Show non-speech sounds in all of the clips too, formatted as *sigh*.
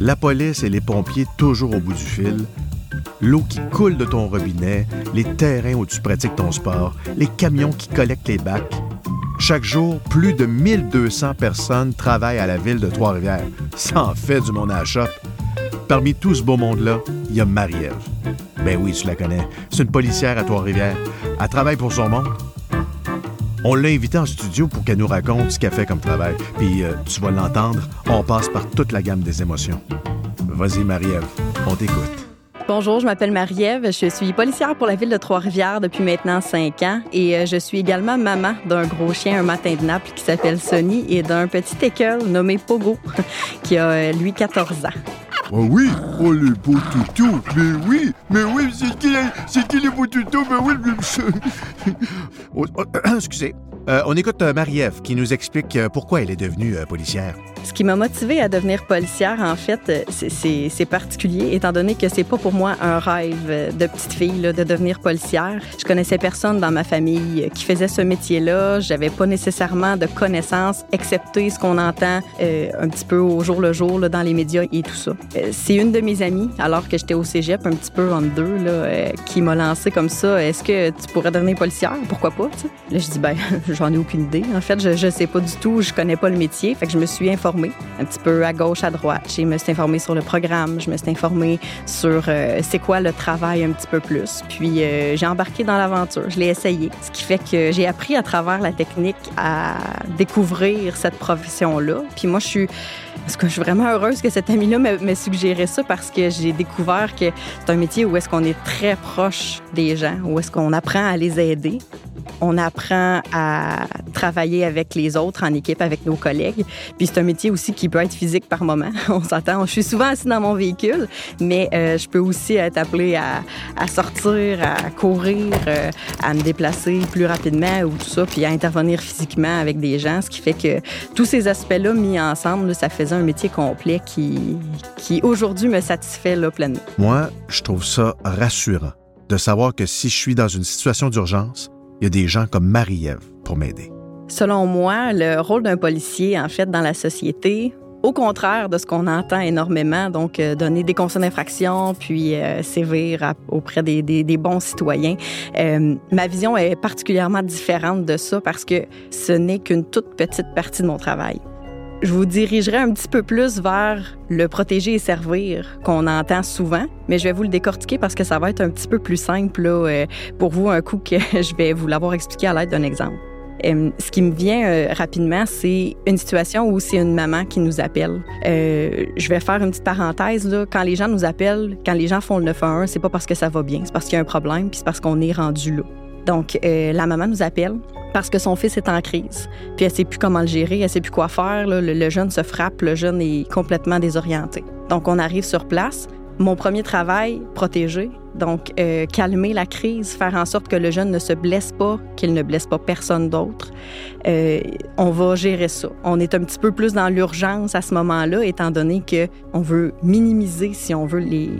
La police et les pompiers toujours au bout du fil, l'eau qui coule de ton robinet, les terrains où tu pratiques ton sport, les camions qui collectent les bacs. Chaque jour, plus de 1200 personnes travaillent à la ville de Trois-Rivières. Ça en fait du monde à la. Parmi tout ce beau monde-là, il y a Marie-Ève. Ben oui, tu la connais. C'est une policière à Trois-Rivières. Elle travaille pour son monde. On l'a invitée en studio pour qu'elle nous raconte ce qu'elle fait comme travail. Puis, euh, tu vas l'entendre, on passe par toute la gamme des émotions. Vas-y, Marie-Ève, on t'écoute. Bonjour, je m'appelle Marie-Ève. Je suis policière pour la ville de Trois-Rivières depuis maintenant cinq ans et euh, je suis également maman d'un gros chien un matin de Naples qui s'appelle Sonny et d'un petit école nommé Pogo *laughs* qui a, euh, lui, 14 ans. Oh oui, oh les beaux toutous, mais oui, mais oui, c'est qui, c'est qui les beaux toutous, mais oui, mais- *coughs* Oh, oh, *coughs* excusez. Euh, on écoute euh, Marie-Ève qui nous explique euh, pourquoi elle est devenue policière. Ce qui m'a motivée à devenir policière, en fait, c'est- particulier, étant donné que c'est pas pour moi un rêve de petite fille de devenir policière. Je connaissais personne dans ma famille qui faisait ce métier-là. J'avais pas nécessairement de connaissances, excepté ce qu'on entend un petit peu au jour le jour dans les médias et tout ça. C'est une de mes amies, alors que j'étais au cégep, un petit peu en deux, qui m'a lancé comme ça. Est-ce que tu pourrais devenir policière? Pourquoi pas? Là, je dis, ben, *laughs* j'en ai aucune idée. En fait, je, je sais pas du tout, je connais pas le métier. Fait que je me suis informée un petit peu à gauche, à droite. Je me suis informée sur le programme, je me suis informée sur euh, c'est quoi le travail un petit peu plus. Puis euh, j'ai embarqué dans l'aventure, je l'ai essayé. Ce qui fait que j'ai appris à travers la technique à découvrir cette profession-là. Puis moi, je suis parce que je suis vraiment heureuse que cet ami-là m'ait suggéré ça parce que j'ai découvert que c'est un métier où est-ce qu'on est très proche des gens, où est-ce qu'on apprend à les aider. On apprend à travailler avec les autres en équipe, avec nos collègues. Puis c'est un métier aussi qui peut être physique par moment. *laughs* On s'attend. Je suis souvent assis dans mon véhicule, mais euh, je peux aussi être appelée à, sortir, à courir, euh, à me déplacer plus rapidement ou tout ça, puis à intervenir physiquement avec des gens. Ce qui fait que tous ces aspects-là mis ensemble, ça faisait un métier complet qui, aujourd'hui me satisfait pleinement. Moi, je trouve ça rassurant de savoir que si je suis dans une situation d'urgence, il y a des gens comme Marie-Ève pour m'aider. Selon moi, le rôle d'un policier, en fait, dans la société, au contraire de ce qu'on entend énormément, donc euh, donner des constats d'infraction, puis euh, sévir auprès des bons citoyens, euh, ma vision est particulièrement différente de ça parce que ce n'est qu'une toute petite partie de mon travail. Je vous dirigerai un petit peu plus vers le protéger et servir qu'on entend souvent, mais je vais vous le décortiquer parce que ça va être un petit peu plus simple là, euh, pour vous un coup que *laughs* je vais vous l'avoir expliqué à l'aide d'un exemple. Euh, ce qui me vient euh, rapidement, c'est une situation où c'est une maman qui nous appelle. Je vais faire une petite parenthèse. Là. Quand les gens nous appellent, quand les gens font le 911, c'est pas parce que ça va bien, c'est parce qu'il y a un problème, puis c'est parce qu'on est rendu là. Donc, euh, la maman nous appelle parce que son fils est en crise. Puis elle sait plus comment le gérer, elle sait plus quoi faire. le jeune se frappe, le jeune est complètement désorienté. Donc, on arrive sur place. Mon premier travail, protéger. Donc, euh, calmer la crise, faire en sorte que le jeune ne se blesse pas, qu'il ne blesse pas personne d'autre. Euh, on va gérer ça. On est un petit peu plus dans l'urgence à ce moment-là, étant donné que on veut minimiser, si on veut, les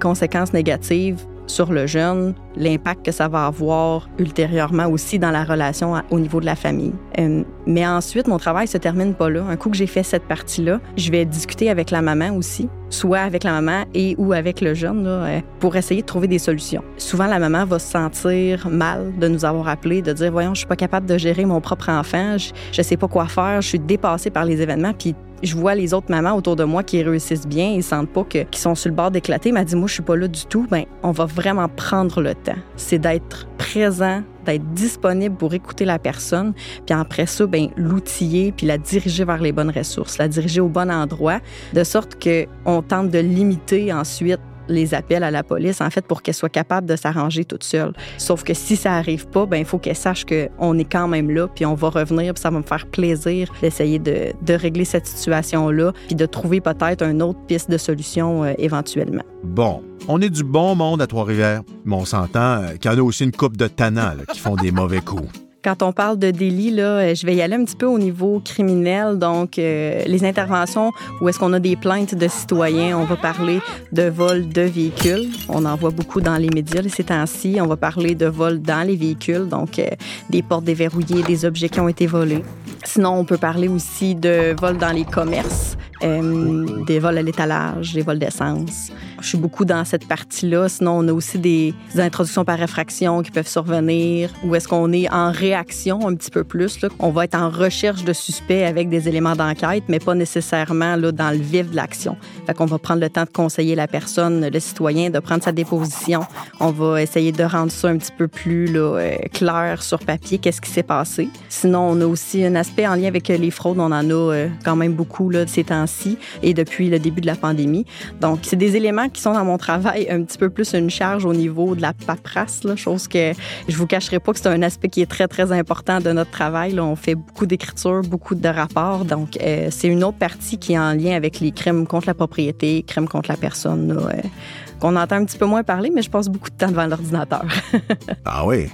conséquences négatives sur le jeune, l'impact que ça va avoir ultérieurement aussi dans la relation au niveau de la famille. Euh, mais ensuite, mon travail se termine pas là. Un coup que j'ai fait cette partie-là, je vais discuter avec la maman aussi, soit avec la maman et ou avec le jeune, euh, pour essayer de trouver des solutions. Souvent, la maman va se sentir mal de nous avoir appelés, de dire, voyons, je suis pas capable de gérer mon propre enfant, je, je sais pas quoi faire, je suis dépassée par les événements, je vois les autres mamans autour de moi qui réussissent bien, ils sentent pas qu'ils sont sur le bord d'éclater. M'a dit, moi, je suis pas là du tout. Ben, on va vraiment prendre le temps. C'est d'être présent, d'être disponible pour écouter la personne, puis après ça, ben, l'outiller, puis la diriger vers les bonnes ressources, la diriger au bon endroit, de sorte que on tente de limiter ensuite les appels à la police, en fait, pour qu'elle soit capable de s'arranger toute seule. Sauf que si ça arrive pas, ben il faut qu'elle sache qu'on est quand même là, puis on va revenir, puis ça va me faire plaisir d'essayer de, régler cette situation-là, puis de trouver peut-être une autre piste de solution euh, éventuellement. Bon, on est du bon monde à Trois-Rivières, mais on s'entend euh, qu'il y en a aussi une coupe de tannants qui font des mauvais coups. Quand on parle de délit, là, euh, je vais y aller un petit peu au niveau criminel. Donc, euh, les interventions où est-ce qu'on a des plaintes de citoyens, on va parler de vol de véhicules. On en voit beaucoup dans les médias ces temps-ci. On va parler de vol dans les véhicules, donc euh, des portes déverrouillées, des objets qui ont été volés. Sinon, on peut parler aussi de vol dans les commerces. Euh, des vols à l'étalage, des vols d'essence. Je suis beaucoup dans cette partie-là. Sinon, on a aussi des, introductions par réfraction qui peuvent survenir, ou est-ce qu'on est en réaction un petit peu plus. Là. On va être en recherche de suspects avec des éléments d'enquête, mais pas nécessairement là, dans le vif de l'action. Fait qu'on va prendre le temps de conseiller la personne, le citoyen, de prendre sa déposition. On va essayer de rendre ça un petit peu plus là, euh, clair sur papier, qu'est-ce qui s'est passé. Sinon, on a aussi un aspect en lien avec les fraudes. On en a euh, quand même beaucoup là, ces et depuis le début de la pandémie. Donc, c'est des éléments qui sont dans mon travail un petit peu plus une charge au niveau de la paperasse, là, chose que je vous cacherai pas que c'est un aspect qui est très, très important de notre travail. On fait beaucoup d'écriture, beaucoup de rapports. Donc, euh, c'est une autre partie qui est en lien avec les crimes contre la propriété, crimes contre la personne, euh, qu'on entend un petit peu moins parler, mais je passe beaucoup de temps devant l'ordinateur. *laughs* ah oui,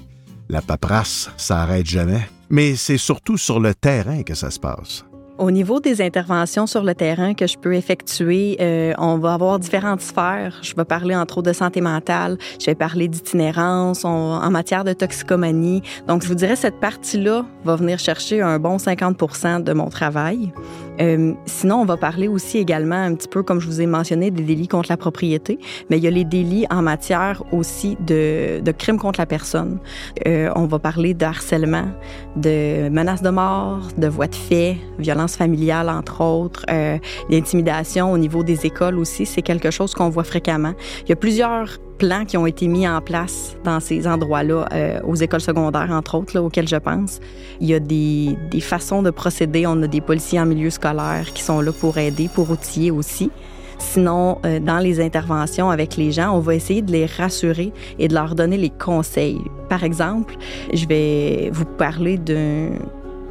la paperasse, ça arrête jamais. Mais c'est surtout sur le terrain que ça se passe. Au niveau des interventions sur le terrain que je peux effectuer, euh, on va avoir différentes sphères. Je vais parler entre autres de santé mentale, je vais parler d'itinérance, en matière de toxicomanie. Donc, je vous dirais, cette partie-là va venir chercher un bon 50% de mon travail. Euh, sinon, on va parler aussi également un petit peu, comme je vous ai mentionné, des délits contre la propriété, mais il y a les délits en matière aussi de, de crimes contre la personne. Euh, on va parler de harcèlement, de menaces de mort, de voies de fait, violence familiale, entre autres, euh, d'intimidation au niveau des écoles aussi. C'est quelque chose qu'on voit fréquemment. Il y a plusieurs plans qui ont été mis en place dans ces endroits-là, euh, aux écoles secondaires, entre autres, auxquelles je pense. Il y a des, des, façons de procéder. On a des policiers en milieu scolaire qui sont là pour aider, pour outiller aussi. Sinon, euh, dans les interventions avec les gens, on va essayer de les rassurer et de leur donner les conseils. Par exemple, je vais vous parler d'un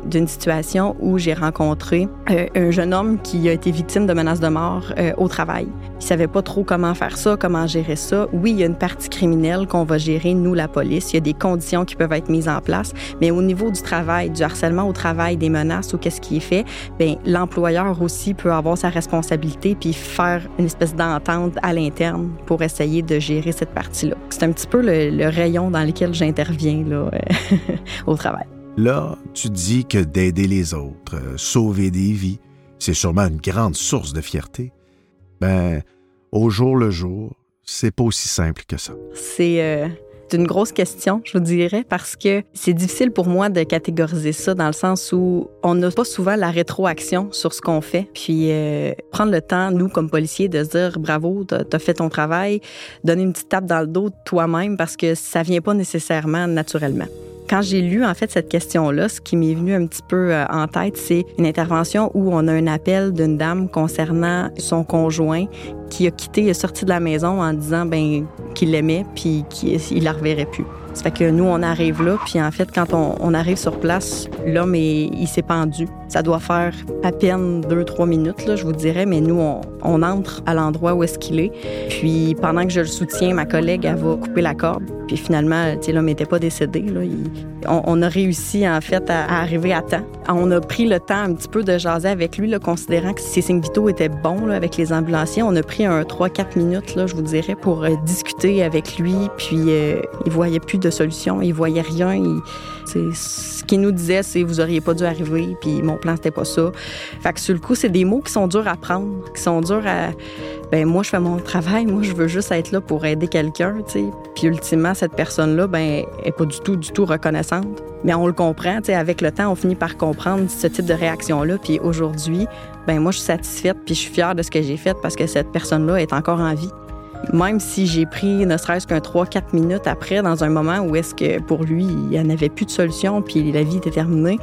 d'une situation où j'ai rencontré euh, un jeune homme qui a été victime de menaces de mort euh, au travail. Il savait pas trop comment faire ça, comment gérer ça. Oui, il y a une partie criminelle qu'on va gérer, nous, la police. Il y a des conditions qui peuvent être mises en place. Mais au niveau du travail, du harcèlement au travail, des menaces ou qu'est-ce qui est fait, ben l'employeur aussi peut avoir sa responsabilité puis faire une espèce d'entente à l'interne pour essayer de gérer cette partie-là. C'est un petit peu le, le rayon dans lequel j'interviens là, *laughs* au travail. Là, tu dis que d'aider les autres, euh, sauver des vies, c'est sûrement une grande source de fierté. Ben, au jour le jour, c'est pas aussi simple que ça. C'est euh, une grosse question, je vous dirais, parce que c'est difficile pour moi de catégoriser ça dans le sens où on n'a pas souvent la rétroaction sur ce qu'on fait. Puis euh, prendre le temps, nous, comme policiers, de se dire bravo, t'as as fait ton travail, donner une petite tape dans le dos toi-même parce que ça vient pas nécessairement naturellement. Quand j'ai lu en fait cette question-là, ce qui m'est venu un petit peu euh, en tête, c'est une intervention où on a un appel d'une dame concernant son conjoint qui a quitté, est sorti de la maison en disant ben qu'il l'aimait puis qu'il la reverrait plus. Ça fait que nous, on arrive là, puis en fait, quand on, arrive sur place, l'homme, il s'est pendu. Ça doit faire à peine deux, trois minutes, je vous dirais, mais nous, on, entre à l'endroit où est-ce qu'il est. Puis pendant que je le soutiens, ma collègue, elle va couper la corde. Puis finalement, l'homme n'était pas décédé. Là. On, a réussi, en fait, à, arriver à temps. On a pris le temps un petit peu de jaser avec lui, considérant que ses signes vitaux étaient bons avec les ambulanciers. On a pris un 3-4 minutes, je vous dirais, pour euh, discuter avec lui. Puis euh, il voyait plus de solution, il voyait rien. Ce qu'il nous disait, c'est vous auriez pas dû arriver, puis mon plan c'était pas ça. Fait que sur le coup, c'est des mots qui sont durs à prendre, qui sont durs à. Ben moi, je fais mon travail, moi, je veux juste être là pour aider quelqu'un, tu. Puis ultimement, cette personne-là, ben, est pas du tout, du tout reconnaissante. Mais on le comprend, tu. Avec le temps, on finit par comprendre ce type de réaction-là. Puis aujourd'hui, ben moi, je suis satisfaite, puis je suis fière de ce que j'ai fait parce que cette personne-là est encore en vie. Même si j'ai pris ne serait-ce qu'un 3-4 minutes après, dans un moment où est-ce que pour lui, il n'y avait plus de solution, puis la vie était terminée,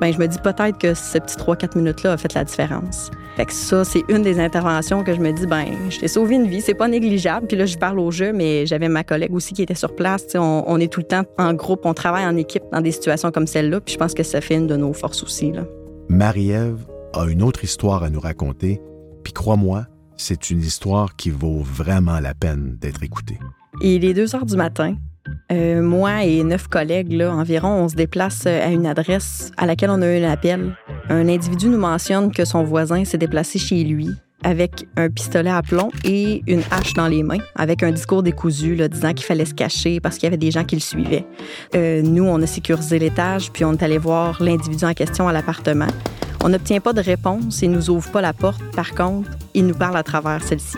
ben je me dis peut-être que ce petit 3-4 minutes-là a fait la différence. Fait que ça, c'est une des interventions que je me dis, ben, je t'ai sauvé une vie, c'est pas négligeable. Puis là, je parle au jeu, mais j'avais ma collègue aussi qui était sur place. On, on, est tout le temps en groupe, on travaille en équipe dans des situations comme celle-là. Puis je pense que ça fait une de nos forces aussi. Marie-Ève a une autre histoire à nous raconter. Puis crois-moi, c'est une histoire qui vaut vraiment la peine d'être écoutée. Il est 2 heures du matin. Euh, moi et neuf collègues, là, environ, on se déplace à une adresse à laquelle on a eu un appel. Un individu nous mentionne que son voisin s'est déplacé chez lui avec un pistolet à plomb et une hache dans les mains, avec un discours décousu là, disant qu'il fallait se cacher parce qu'il y avait des gens qui le suivaient. Euh, nous, on a sécurisé l'étage, puis on est allé voir l'individu en question à l'appartement. On n'obtient pas de réponse, il nous ouvre pas la porte. Par contre, il nous parle à travers celle-ci.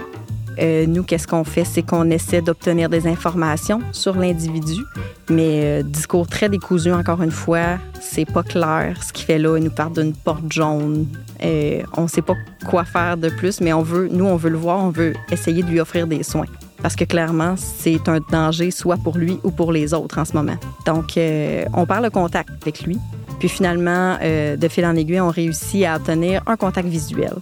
Euh, nous, qu'est-ce qu'on fait? C'est qu'on essaie d'obtenir des informations sur l'individu, mais euh, discours très décousu, encore une fois, c'est pas clair ce qu'il fait là. Il nous parle d'une porte jaune. Euh, on sait pas quoi faire de plus, mais on veut, nous, on veut le voir, on veut essayer de lui offrir des soins. Parce que clairement, c'est un danger soit pour lui ou pour les autres en ce moment. Donc, on parle contact avec lui. Puis finalement, de fil en aiguille, on réussit à obtenir un contact visuel.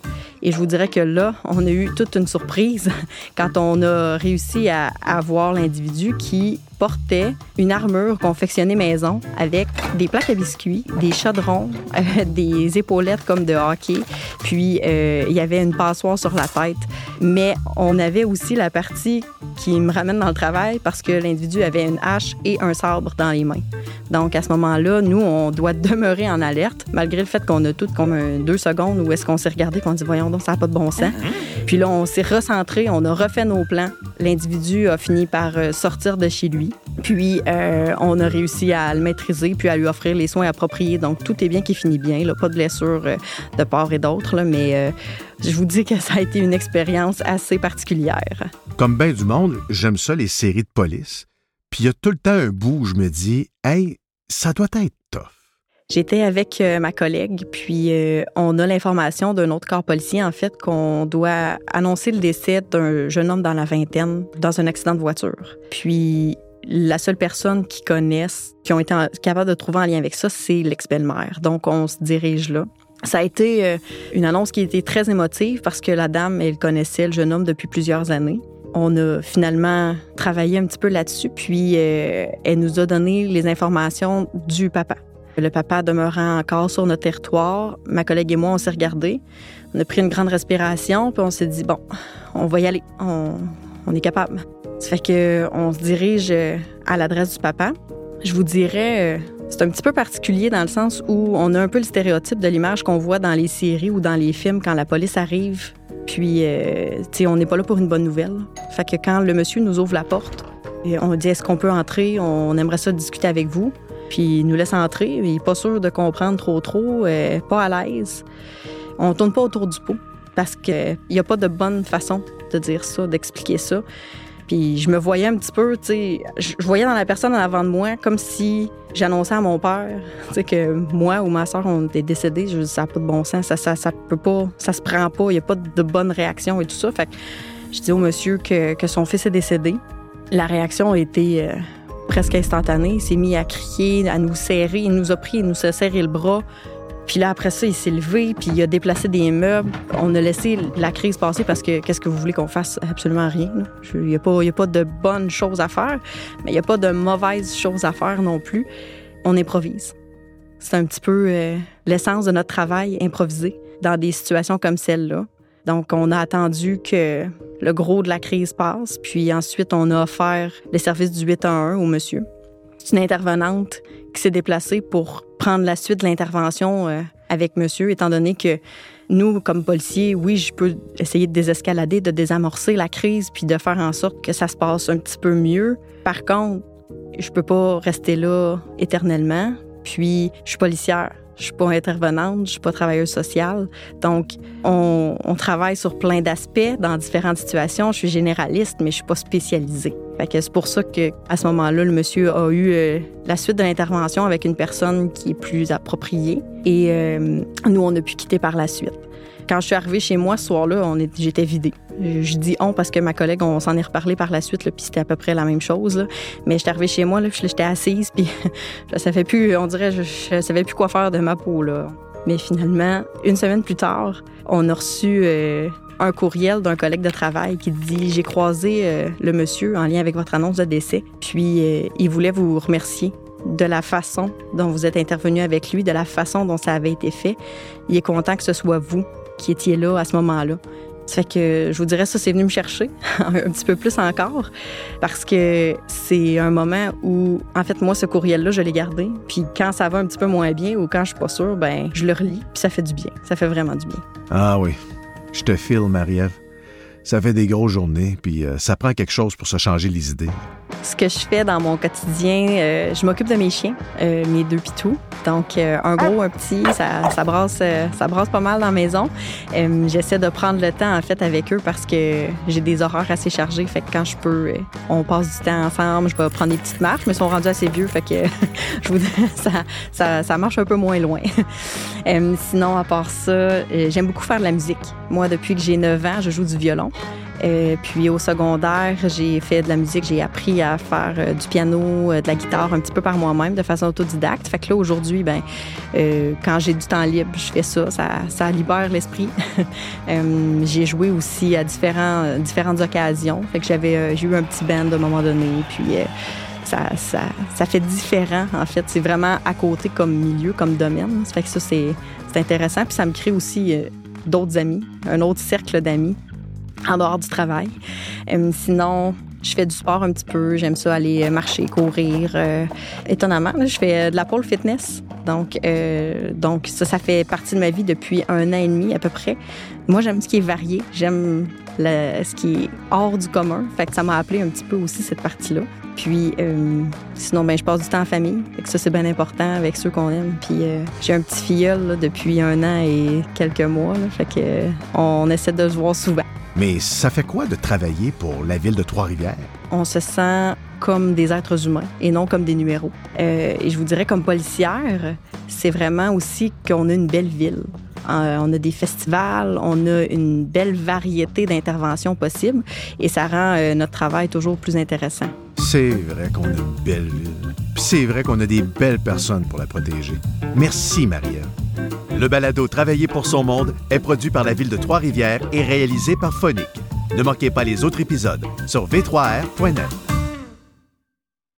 Et je vous dirais que là, on a eu toute une surprise *laughs* quand on a réussi à, avoir l'individu qui portait une armure confectionnée maison avec des plaques à biscuits, des chaudrons, *laughs* euh, des épaulettes comme de hockey, puis euh, il y avait une passoire sur la tête. Mais on avait aussi la partie qui me ramène dans le travail parce que l'individu avait une hache et un sabre dans les mains. Donc à ce moment-là, nous, on doit demeurer en alerte, malgré le fait qu'on a tout comme deux secondes où est-ce qu'on s'est regardé, qu'on dit voyons donc ça n'a pas de bon sens. Puis là, on s'est recentré, on a refait nos plans. L'individu a fini par euh, sortir de chez lui. Puis, euh, on a réussi à le maîtriser puis à lui offrir les soins appropriés. Donc, tout est bien qui finit bien. Là. Pas de blessures euh, de part et d'autre, mais euh, je vous dis que *laughs* ça a été une expérience assez particulière. Comme bien du monde, j'aime ça, les séries de police. Puis, il y a tout le temps un bout où je me dis, hey, ça doit être tough. J'étais avec ma collègue, puis on a l'information d'un autre corps policier, en fait, qu'on doit annoncer le décès d'un jeune homme dans la vingtaine dans un accident de voiture. Puis la seule personne qui connaissent, qui ont été capables de trouver un lien avec ça, c'est l'ex-belle-mère. Donc, on se dirige là. Ça a été euh, une annonce qui été très émotive parce que la dame, elle connaissait le jeune homme depuis plusieurs années. On a finalement travaillé un petit peu là-dessus, puis euh, elle nous a donné les informations du papa. Le papa demeurant encore sur notre territoire, ma collègue et moi, on s'est regardés. On a pris une grande respiration, puis on s'est dit, bon, on va y aller, on est capable. Ça fait qu'on se dirige euh, à l'adresse du papa. Je vous dirais, euh, c'est un petit peu particulier dans le sens où on a un peu le stéréotype de l'image qu'on voit dans les séries ou dans les films quand la police arrive. Puis, euh, tu sais, on n'est pas là pour une bonne nouvelle. Fait que quand le monsieur nous ouvre la porte, et on dit est-ce qu'on peut entrer, on aimerait ça discuter avec vous. Puis il nous laisse entrer, il n'est pas sûr de comprendre trop trop, pas à l'aise. On tourne pas autour du pot parce qu'il n'y a pas de bonne façon de dire ça, d'expliquer ça. Puis je me voyais un petit peu, tu sais, je voyais dans la personne en avant de moi comme si j'annonçais à mon père, tu sais, que moi ou ma soeur, on était décédés. Je dis, ça n'a pas de bon sens, ça, ça, ça peut pas, ça se prend pas, il n'y a pas de bonne réaction et tout ça. Fait que je dis au monsieur que, que son fils est décédé. La réaction a été euh, presque instantanée. Il s'est mis à crier, à nous serrer. Il nous a pris, il nous a serré le bras. Puis là, après ça, il s'est levé, puis il a déplacé des meubles. On a laissé la crise passer parce que qu'est-ce que vous voulez qu'on fasse? Absolument rien. Il n'y a, pas, de bonnes choses à faire, mais il n'y a pas de mauvaises choses à faire non plus. On improvise. C'est un petit peu euh, l'essence de notre travail, improviser dans des situations comme celle-là. Donc, on a attendu que le gros de la crise passe, puis ensuite, on a offert les services du 811 au monsieur. Une intervenante qui s'est déplacée pour prendre la suite de l'intervention euh, avec monsieur, étant donné que nous, comme policiers, oui, je peux essayer de désescalader, de désamorcer la crise, puis de faire en sorte que ça se passe un petit peu mieux. Par contre, je peux pas rester là éternellement. Puis, je suis policière. Je suis pas intervenante, je suis pas travailleuse sociale. Donc, on, on travaille sur plein d'aspects dans différentes situations. Je suis généraliste, mais je suis pas spécialisée. Fait que c'est pour ça que à ce moment-là, le monsieur a eu euh, la suite de l'intervention avec une personne qui est plus appropriée. Et euh, nous, on a pu quitter par la suite. Quand je suis arrivée chez moi ce soir-là, j'étais vidée. Je dis on parce que ma collègue, on s'en est reparlé par la suite, puis c'était à peu près la même chose. Là. Mais j'étais arrivée chez moi, j'étais assise, puis *laughs* je savais plus, on dirait, je, je, savais plus quoi faire de ma peau. Là. Mais finalement, une semaine plus tard, on a reçu euh, un courriel d'un collègue de travail qui dit J'ai croisé euh, le monsieur en lien avec votre annonce de décès, puis euh, il voulait vous remercier de la façon dont vous êtes intervenu avec lui, de la façon dont ça avait été fait. Il est content que ce soit vous qui étiez là à ce moment-là. Ça fait que je vous dirais ça, c'est venu me chercher *laughs* un petit peu plus encore parce que c'est un moment où, en fait, moi, ce courriel-là, je l'ai gardé. Puis quand ça va un petit peu moins bien ou quand je suis pas sûre, ben je le relis. Puis ça fait du bien. Ça fait vraiment du bien. Ah oui. Je te file, Marie-Ève. Ça fait des grosses journées, puis euh, ça prend quelque chose pour se changer les idées. Ce que je fais dans mon quotidien, euh, je m'occupe de mes chiens, euh, mes deux pitous. Donc, euh, un gros, un petit, ça, brasse, ça brasse pas mal dans la maison. J'essaie de prendre le temps, en fait, avec eux parce que j'ai des horaires assez chargés. Fait que quand je peux, on passe du temps ensemble. Je vais prendre des petites marches, mais ils sont rendus assez vieux. Fait que *laughs* je vous ça, ça, marche un peu moins loin. *laughs* Sinon, à part ça, j'aime beaucoup faire de la musique. Moi, depuis que j'ai 9 ans, je joue du violon. Euh, puis au secondaire, j'ai fait de la musique, j'ai appris à faire euh, du piano, euh, de la guitare un petit peu par moi-même de façon autodidacte. Fait que là aujourd'hui, ben euh, quand j'ai du temps libre, je fais ça, ça, ça libère l'esprit. *laughs* Euh, j'ai joué aussi à différents, différentes occasions. Fait que j'avais j'ai eu un petit band à un moment donné, puis ça, ça, ça fait différent en fait. C'est vraiment à côté comme milieu, comme domaine. Fait que ça c'est c'est intéressant, puis ça me crée aussi d'autres amis, un autre cercle d'amis en dehors du travail. Euh, sinon, je fais du sport un petit peu. J'aime ça aller marcher, courir. Euh, étonnamment, je fais de la pole fitness. Donc, euh, donc ça, ça fait partie de ma vie depuis un an et demi à peu près. Moi, j'aime ce qui est varié. J'aime ce qui est hors du commun. Fait que ça m'a appelé un petit peu aussi cette partie-là. Puis, euh, sinon, ben, je passe du temps en famille. Que ça, c'est bien important avec ceux qu'on aime. Puis, euh, j'ai un petit filleul depuis un an et quelques mois. fait euh, on essaie de se voir souvent. Mais ça fait quoi de travailler pour la ville de Trois-Rivières? on se sent comme des êtres humains et non comme des numéros. Euh, et je vous dirais, comme policière, c'est vraiment aussi qu'on a une belle ville. Euh, on a des festivals, on a une belle variété d'interventions possibles et ça rend euh, notre travail toujours plus intéressant. C'est vrai qu'on a une belle ville. C'est vrai qu'on a des belles personnes pour la protéger. Merci, Maria. Le balado Travailler pour son monde est produit par la ville de Trois-Rivières et réalisé par Phonique. Ne manquez pas les autres épisodes sur v3r.net.